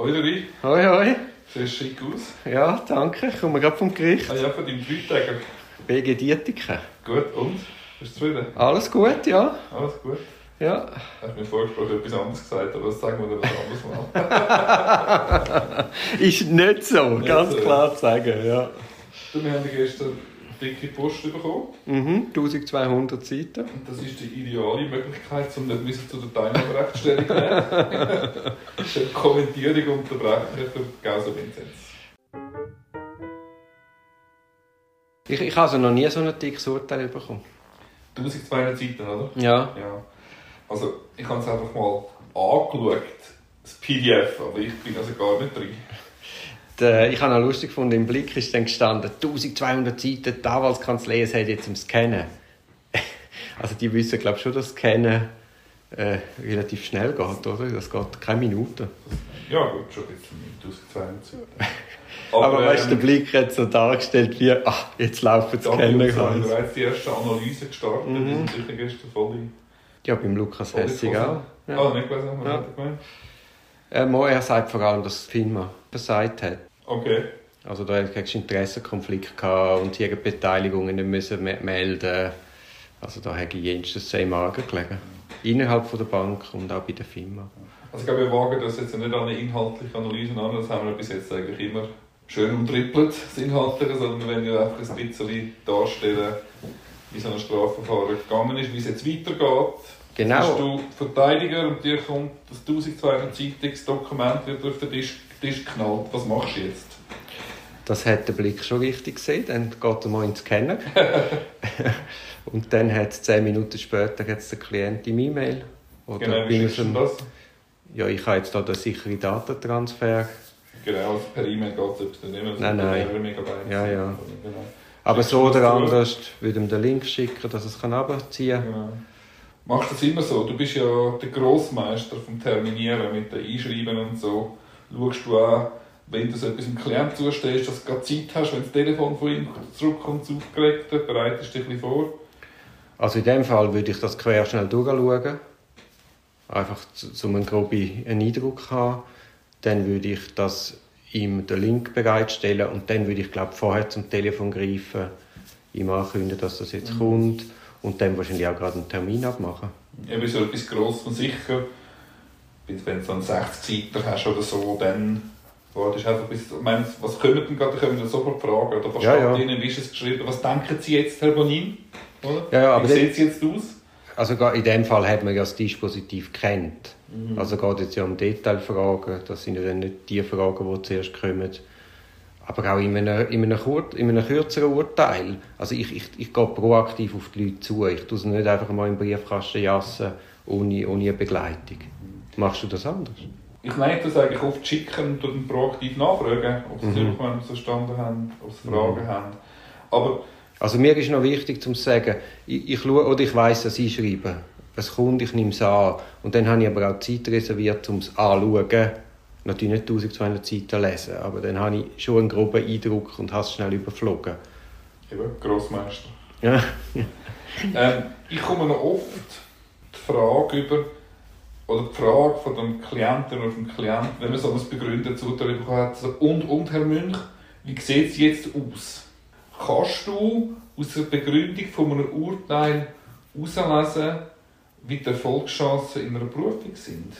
Hoi Louis, Hoi, hoi. siehst schick aus. Ja, danke. Ich komme gerade vom Gericht. Ah ja, von deinem Dreitager. BG Dietiken. Gut, und? Bist du zufrieden? Alles gut, ja. Alles gut? Ja. Hast mir vorgesprochen etwas anderes gesagt, aber das sagen wir dann was anderes mal. Ist nicht so, Nicht ganz so. klar zu sagen, ja. Du, wir haben gestern dicke Post bekommen. Mhm, 1200 Seiten. Und das ist die ideale Möglichkeit, um nicht müssen zu der Teilnehmerrechtstellung zu nehmen. Die Kommentierung unterbrechen für Gauser Vinzenz. Ich, ich habe also noch nie so ein dickes Urteil bekommen. 1200 Seiten, oder? Ja. Ja. Also, ich habe es einfach mal angeschaut, das PDF, aber ich bin also gar nicht drin. Der, ich habe noch lustig gefunden, im Blick ist dann gestanden, 1200 Seiten, die Anwaltskanzlei, es hat jetzt im Scannen. Also die wissen, glaube ich, schon, dass Scannen äh, relativ schnell geht, oder? Das geht keine Minute. Ja, gut, schon mit 1200 Seiten. Aber, weißt du, ähm, der Blick hat so dargestellt wie, ach, jetzt laufen die haben wir Scanner. bereits die erste Analyse gestartet. Mhm. Die sind sicher gestern voll Ja, beim Lukas Hessig auch. Ja. Ah, nicht gelesen, was Ja. er? Äh, er sagt vor allem, dass FINMA versagt hat. Okay. Also da hättest du Interessenkonflikt gehabt und hier Beteiligungen nicht müssen me- melden Also da hätte jenstes im Magen gelegen. Innerhalb von der Bank und auch bei der FINMA. Also ich glaube, wir wagen das jetzt nicht an eine inhaltliche Analyse an, das haben wir bis jetzt eigentlich immer schön umtrippelt, das Inhaltliche, sondern wir wollen ja einfach ein bisschen darstellen, wie so ein Strafverfahren gegangen ist, wie es jetzt weitergeht. Genau. Bist du Verteidiger und dir kommt das 1200 seitiges Dokument wieder auf den Tisch, Tisch geknallt. Was machst du jetzt? Das hat der Blick schon richtig gesehen. Dann geht er mal ins Scanner. und dann hat zehn Minuten später hat's der Klient im E-Mail. Oder Genau, wie du unserem- das? Ja, ich habe jetzt da den sicheren Datentransfer. Genau, also per E-Mail geht es nicht mehr. Nein, nein. Ja, ja. Genau. Aber so oder anders würde ihm den Link schicken, dass er es runterziehen kann. Genau. Machst du das immer so? Du bist ja der Grossmeister vom Terminieren mit den Einschreiben und so. Schaust du auch, wenn du so etwas dem Klient zustehst, dass du Zeit hast, wenn das Telefon von ihm zurückkommt, das Aufgeregte, bereitest du dich ein bisschen vor? Also in dem Fall würde ich das quer schnell durchschauen. Einfach um einen groben Eindruck zu haben. Dann würde ich das ihm den Link bereitstellen und dann würde ich glaube vorher zum Telefon greifen, ihm ankündigen, dass das jetzt kommt und dann wahrscheinlich auch gerade einen Termin abmachen. Eben so etwas gross und sicher. Wenn du so einen 60 Seiter hast oder so, dann wartest du einfach bis... Ich meine, was kommen denn gerade? Da können wir sofort fragen. Oder was Ja, steht ja. Ihnen? Wie ist es geschrieben? Was denken Sie jetzt, Herr Bonin? Oder? Ja, ja, aber Wie sieht es jetzt aus? Also in dem Fall hat man ja das Dispositiv kennt. Also geht jetzt ja um Detailfragen. Das sind ja dann nicht die Fragen, die zuerst kommen. Aber auch in einem, in einem, kur in einem kürzeren Urteil. Also ich, ich, ich gehe proaktiv auf die Leute zu. Ich tue sie nicht einfach mal im Briefkasten jassen, ohne, ohne eine Begleitung. Machst du das anders? Ich leite das eigentlich oft schicken und dann proaktiv nachfragen, ob sie Mhm. Rückmeldungen verstanden haben, ob sie Fragen haben. Aber Also mir ist noch wichtig zu sagen, ich, ich schaue, oder ich weiss das Einschreiben. Es kommt, ich nehme es an. Und dann habe ich aber auch Zeit reserviert, um es anzuschauen. Natürlich nicht 1200 Seiten lesen, aber dann habe ich schon einen groben Eindruck und habe es schnell überflogen. eben, Grossmeister. Ja. Ähm, ich komme noch oft die Frage über, oder die Frage von dem Klienten oder vom Klienten, wenn man so ein begründetes Urteil bekommen hat, so, und, und Herr Münch, wie sieht es jetzt aus? Kannst du aus der Begründung von einem Urteil herauslesen, wie die Erfolgschancen in einer Berufung sind?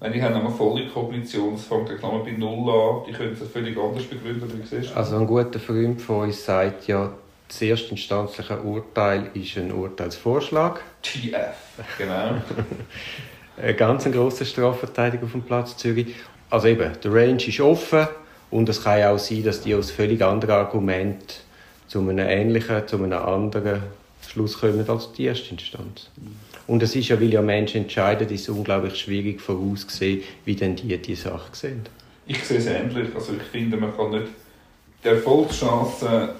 Wenn ich habe eine volle Kognition, es fängt ja klar bei Null an, die können es völlig anders begründen, wie siehst du? Also ein guter Freund von uns sagt ja, das erstinstanzliche Urteil ist ein Urteilsvorschlag. TF, genau. Ein ganz grosser Strafverteidiger auf dem Platz Zürich. Also eben, der Range ist offen und es kann ja auch sein, dass die aus völlig anderen Argumenten zu einem ähnlichen, zu einem anderen Schluss kommen als die erste Instanz. Und es ist ja, weil ja Menschen entscheiden, ist es unglaublich schwierig vorauszusehen, wie denn die die Sache sehen. Ich sehe es ähnlich. Also ich finde, man kann nicht... Die Erfolgschance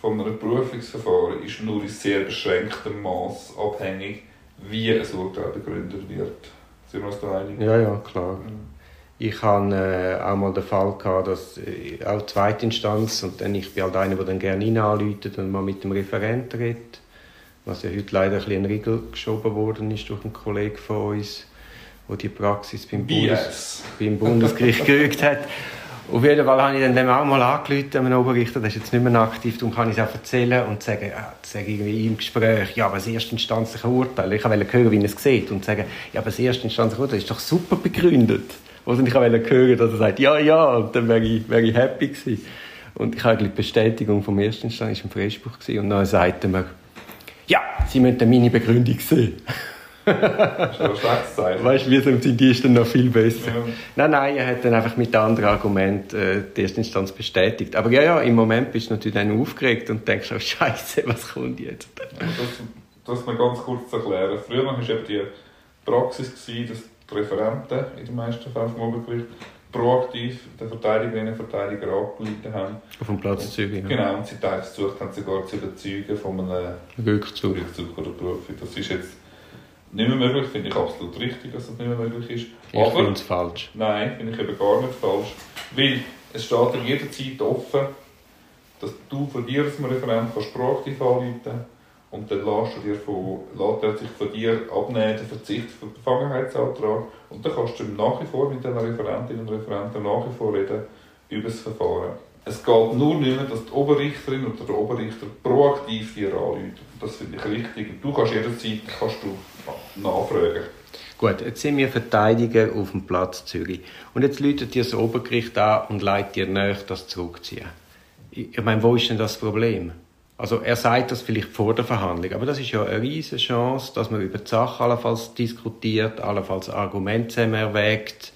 von einem Berufungsverfahren ist nur in sehr beschränktem Maß abhängig, wie ein Urteil begründet wird. Sind wir uns da einig? Ja, ja, klar. Ich hatte äh, auch mal den Fall, gehabt, dass äh, auch zweite Instanz und dann, ich bin halt einer, der dann gerne hinanläutet und mal mit dem Referenten redet, was ja heute leider ein bisschen in Riegel geschoben worden ist durch einen Kollegen von uns. wo die Praxis beim. Bundes beim Bundesgericht gerügt hat. Auf jeden Fall habe ich dann dem auch mal angerufen, einem Oberrichter, der ist jetzt nicht mehr aktiv, darum kann ich es auch erzählen und sagen, ja, sage irgendwie im Gespräch, ja, aber das erstinstanzliche Urteil, ich wollte hören, wie er es sieht und sagen, ja, aber das erstinstanzliche Urteil ist doch super begründet. Also ich wollte hören, dass er sagt, ja, ja, und dann wäre ich, wäre ich happy gewesen. Und ich habe die Bestätigung vom Erstinstanz, war im Freispruch gewesen, und dann sagte er mir, ja, Sie müssen meine Begründung sehen. Das ist. Weißt du, wir sind die ist dann noch viel besser. Ja. Nein, nein, er hat dann einfach mit anderen Argumenten äh, die Erstinstanz bestätigt. Aber ja, ja, im Moment bist du natürlich dann aufgeregt und denkst, oh Scheiße, was kommt jetzt? Das, das mal ganz kurz zu erklären. Früher war eben die Praxis, gewesen, dass die Referenten in den meisten Fällen vom Obergericht proaktiv den Verteidigerinnen und Verteidiger angeleitet haben. Auf dem Platz Zürich. Ja. Genau, und sie teils versucht haben, sogar zu überzeugen von einem Rückzug. Rückzug oder Berufung. Das ist jetzt nicht mehr möglich, finde ich absolut richtig, dass das nicht mehr möglich ist. Ich finde es falsch. Nein, finde ich eben gar nicht falsch. Weil es steht dir jederzeit offen, dass du von dir als Referent kannst proaktiv anrufen und dann lässt, du dir von, lässt er sich von dir abnehmen, den Verzicht auf den Befangenheitsantrag und dann kannst du nach wie vor mit den Referentinnen und Referenten nach wie vor reden über das Verfahren. Es geht nur nicht mehr, dass die Oberrichterin oder der Oberrichter proaktiv dir anruft. Das finde ich richtig. Du kannst jederzeit kannst du nachfragen. Gut, jetzt sind wir Verteidiger auf dem Platz Zürich. Und jetzt läutet dir das Obergericht an und leitet dir nach, das zurückziehen. Ich meine, wo ist denn das Problem? Also er sagt das vielleicht vor der Verhandlung, aber das ist ja eine riesige Chance, dass man über die Sache allenfalls diskutiert, allenfalls Argumente zusammen erwägt.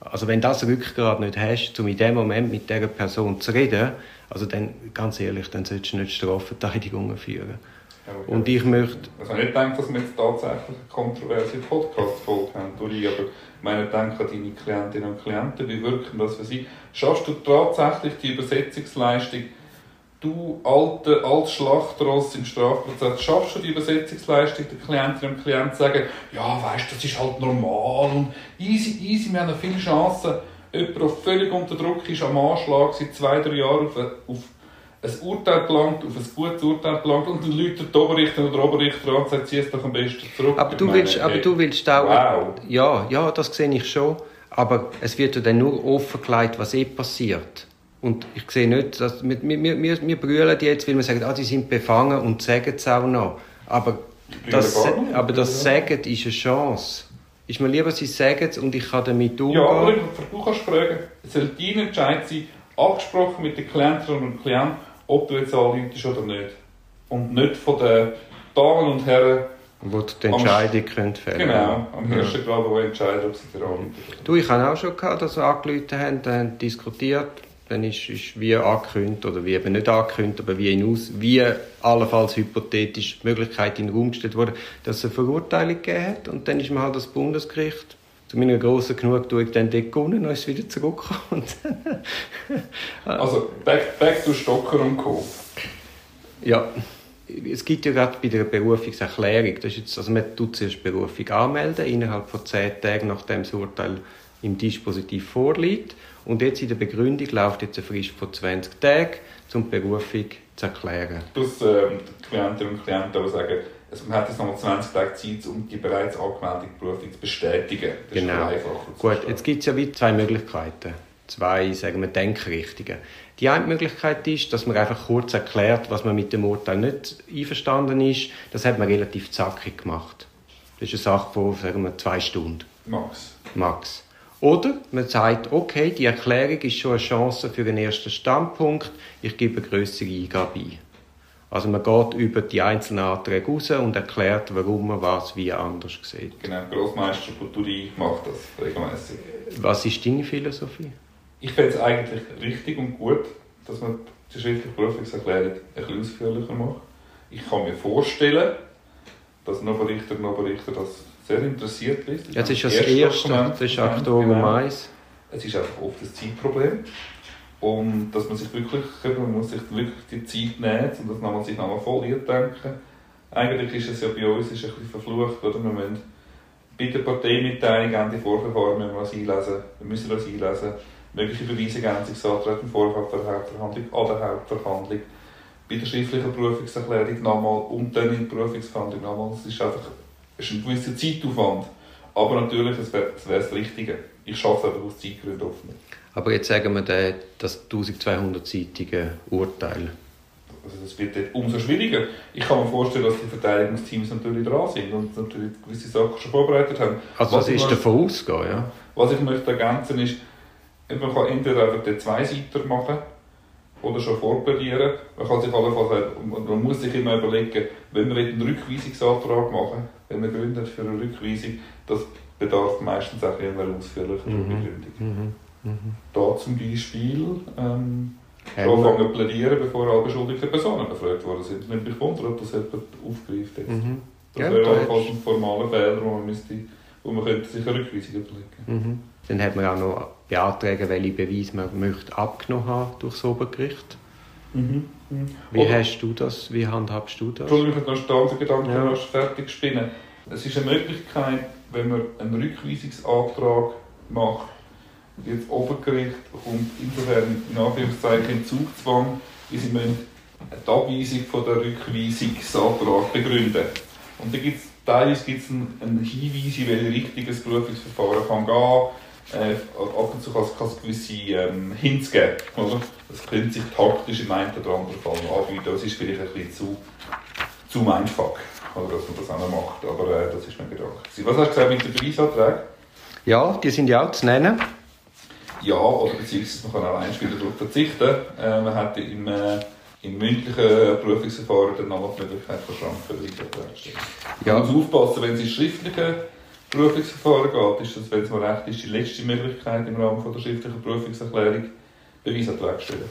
Also wenn das Rückgrat nicht hast, um in dem Moment mit dieser Person zu reden, also dann, ganz ehrlich, dann solltest du nicht Strafverteidigungen führen. Okay. Und ich möchte Also ich nicht gedacht, dass wir jetzt tatsächlich eine kontroverse Podcast-Folge haben, Uli, aber ich meine, denke an deine Klientinnen und Klienten, wie wirken das für sie? Schaffst du tatsächlich die Übersetzungsleistung, du alte, altes Schlachtross im Strafprozess, schaffst du die Übersetzungsleistung, den Klientinnen und Klienten sagen, ja, weißt du, das ist halt normal und easy, easy, wir haben noch viele Chancen. Jemand, der völlig unter Druck ist, am Anschlag, seit zwei, drei Jahren auf, auf ein Urteil gelangt, auf ein gutes Urteil gelangt und dann läutet der Oberrichter oder der Oberrichter an und sagt, zieh es doch am besten zurück. Aber du meine, willst, aber hey, du willst auch. Wow. Ja, ja, das sehe ich schon. Aber es wird ja dann nur offengelegt, was eh passiert. Und ich sehe nicht, dass wir, wir, wir, wir brüllen die jetzt, weil wir sagen, ah, die sind befangen und sagen es auch noch. Aber das, aber das Ja. Sagen ist eine Chance. Ist mir lieber, sie sagen es und ich kann damit umgehen. Ja, aber du kannst fragen, es soll dein Entscheid sein, abgesprochen mit den Klientinnen und Klienten, ob du jetzt anläutest oder nicht. Und nicht von den Damen und Herren, wo du die Entscheidung könnt fällen genau, am Ja. ersten Grad, die entscheiden, ob sie dir anläuten. Du, ich habe auch schon gehabt, dass wir angerufen haben, haben diskutiert. Dann ist, ist wie angekündigt, oder wie eben nicht angekündigt, aber wie, hinaus, wie allenfalls hypothetisch die Möglichkeit in den Raum gestellt wurde, dass es eine Verurteilung gegeben hat. Und dann ist man halt das Bundesgericht zu meiner grossen Genugtuung dann dort gewonnen und ist wieder zurückgekommen. Also, back, back to Stocker und Co. ja, es gibt ja gerade bei der Berufungserklärung, das ist jetzt, also man tut zuerst Berufung anmelden, innerhalb von zehn Tagen, nachdem das Urteil im Dispositiv vorliegt. Und jetzt in der Begründung läuft jetzt eine Frist von 20 Tagen, um die Berufung zu erklären. Plus ähm, die Klientinnen und Klienten aber sagen, also man hat jetzt nochmal 20 Tage Zeit, um die bereits angemeldete Berufung zu bestätigen. Das Genau. Gut, jetzt gibt es ja wie zwei Möglichkeiten. Zwei, sagen wir, Denkrichtungen. Die eine Möglichkeit ist, dass man einfach kurz erklärt, was man mit dem Urteil nicht einverstanden ist. Das hat man relativ zackig gemacht. Das ist eine Sache von, sagen wir, zwei Stunden. Max. Max. Oder man sagt, okay, die Erklärung ist schon eine Chance für einen ersten Standpunkt, ich gebe eine grössere Eingabe ein. Also man geht über die einzelnen Anträge raus und erklärt, warum man was wie anders sieht. Genau, Grossmeister Buturi macht das regelmäßig. Was ist deine Philosophie? Ich finde es eigentlich richtig und gut, dass man die schriftliche Berufungserklärung ein bisschen ausführlicher macht. Ich kann mir vorstellen, dass ein Oberrichter und Oberrichter das sehr interessiert liest. Jetzt ist das erste, das ist Oktober, Genau. Mai. Es ist einfach oft ein Zeitproblem. Und dass man sich wirklich, man muss sich wirklich die Zeit nehmen, um das nochmal, sich nochmal voll denken. Eigentlich ist es ja bei uns ist ein bisschen verflucht, oder? Wir müssen bei der Parteimitteilung an die Vorverfahren müssen wir das einlesen. Wir müssen das einlesen. Mögliche Beweisengänzungsanträge im Vorfeld der Hauptverhandlung, an der Hauptverhandlung. Bei der schriftlichen Berufungserklärung nochmal und dann in der Berufungsverhandlung nochmal. Es ist einfach ist ein gewisser Zeitaufwand. Aber natürlich, es wäre das Richtige. Ich schaffe es einfach aus Zeitgründen oft nicht. Aber jetzt sagen wir den, das 1200-seitige Urteil. Also das wird dort umso schwieriger. Ich kann mir vorstellen, dass die Verteidigungsteams natürlich dran sind und natürlich gewisse Sachen schon vorbereitet haben. Also was das ist davon ausgehen, ja? Was ich möchte ergänzen ist, man kann entweder einfach den Zweiseiter machen oder schon vorplädieren. Man kann sich allenfalls, man muss sich immer überlegen, wenn wir einen Rückweisungsantrag machen, wenn wir gründet für eine Rückweisung, das bedarf meistens auch einer ausführlichen mhm. Begründung. Mhm. Mhm. Da zum Beispiel ähm, schon anfangen plädieren, bevor alle beschuldigten Personen befragt worden sind. Ich bin wundern, ob das jemand aufgreift jetzt. Mhm. Das wäre allenfalls ein formaler Fehler, wo man, müsste, wo man könnte sich eine Rückweisung überlegen mhm. Dann hat man auch noch beantragen, welche Beweise man möchte abgenommen haben durch das Obergericht. Mhm. Mhm. Wie Oder, hast du das? Wie handhabst du das? Entschuldigung, ich habe noch einen Gedanken ja. fertig spinnen. Es ist eine Möglichkeit, wenn man einen Rückweisungsantrag macht, jetzt Obergericht kommt insofern in Anführungszeichen in Zugzwang, wie sie müssen die Abweisung von der Rückweisungsantrag begründen. Und da gibt es teilweise einen, einen Hinweis, in welche Richtung das Berufungsverfahren kann gehen äh, ab und zu kann es gewisse ähm, Hints geben. Oder? Das könnte sich taktisch im einen oder anderen Fall anbieten. Das ist vielleicht ein bisschen zu, zu mindfuck, oder, dass man das auch noch macht. Aber äh, das ist mein Gedanke. Was hast du gesagt mit den Beweisanträgen? Ja, die sind ja auch zu nennen. Ja, oder beziehungsweise man kann auch einmal wieder darauf verzichten. Äh, man hat im, äh, im mündlichen Prüfungsverfahren dann noch die Möglichkeit von Schrankenbeweisanträgen stellen. Ja. Man muss aufpassen, wenn es in schriftlichen Prüfungsverfahren geht, ist das, wenn es mal recht ist, die letzte Möglichkeit im Rahmen von der schriftlichen Prüfungserklärung Beweisanträge zu stellen.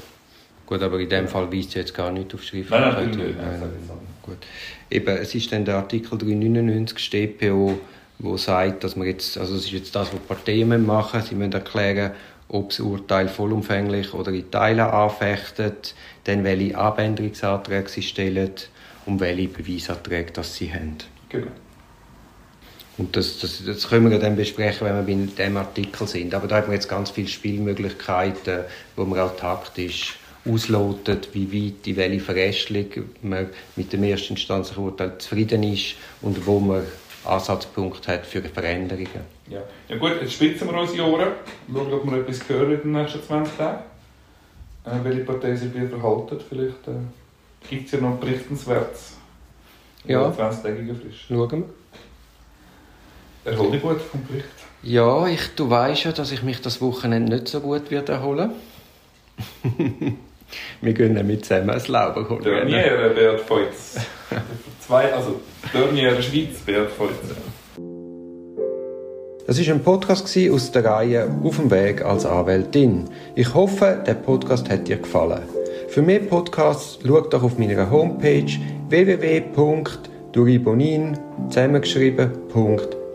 Gut, aber in dem Fall weist es jetzt gar nicht auf schriftliche Nein, nein, nein, nein, nein, Gut. Eben, es ist dann der Artikel 399 StPO, wo sagt, dass man jetzt, also es ist jetzt das, was die Parteien machen, sie müssen erklären, ob das Urteil vollumfänglich oder in Teilen anfechtet, dann welche Abänderungsanträge sie stellen und welche Beweisanträge das sie haben. Genau. Und das, das, das können wir dann besprechen, wenn wir bei diesem Artikel sind. Aber da hat man jetzt ganz viele Spielmöglichkeiten, wo man auch taktisch auslotet, wie weit, in welche Verästelung man mit dem ersten instanzlichen Urteil zufrieden ist und wo man Ansatzpunkt hat für Veränderungen. Ja, ja gut, jetzt spitzen wir unsere Ohren, schauen, ob wir etwas hören in den nächsten 20 Tagen. Äh, welche Partei sich wieder verhalten. Vielleicht äh, gibt es ja noch berichtenswertes. Ja. 20-tägiger Frist. Schauen wir. Erhol dich gut vom Bericht. Ja, ich, du weißt ja, dass ich mich das Wochenende nicht so gut werde erholen Wir gehen nämlich zusammen ein Lauber holen. Derniere Beat Feutz. Zwei, also Derniere Schweiz Beat Feutz. Das war ein Podcast aus der Reihe Auf dem Weg als Anwältin. Ich hoffe, der Podcast hat dir gefallen. Für mehr Podcasts schau doch auf meiner Homepage www.duribonin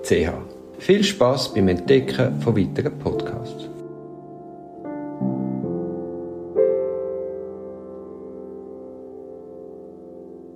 zusammengeschrieben.ch. Viel Spaß beim Entdecken von weiteren Podcasts.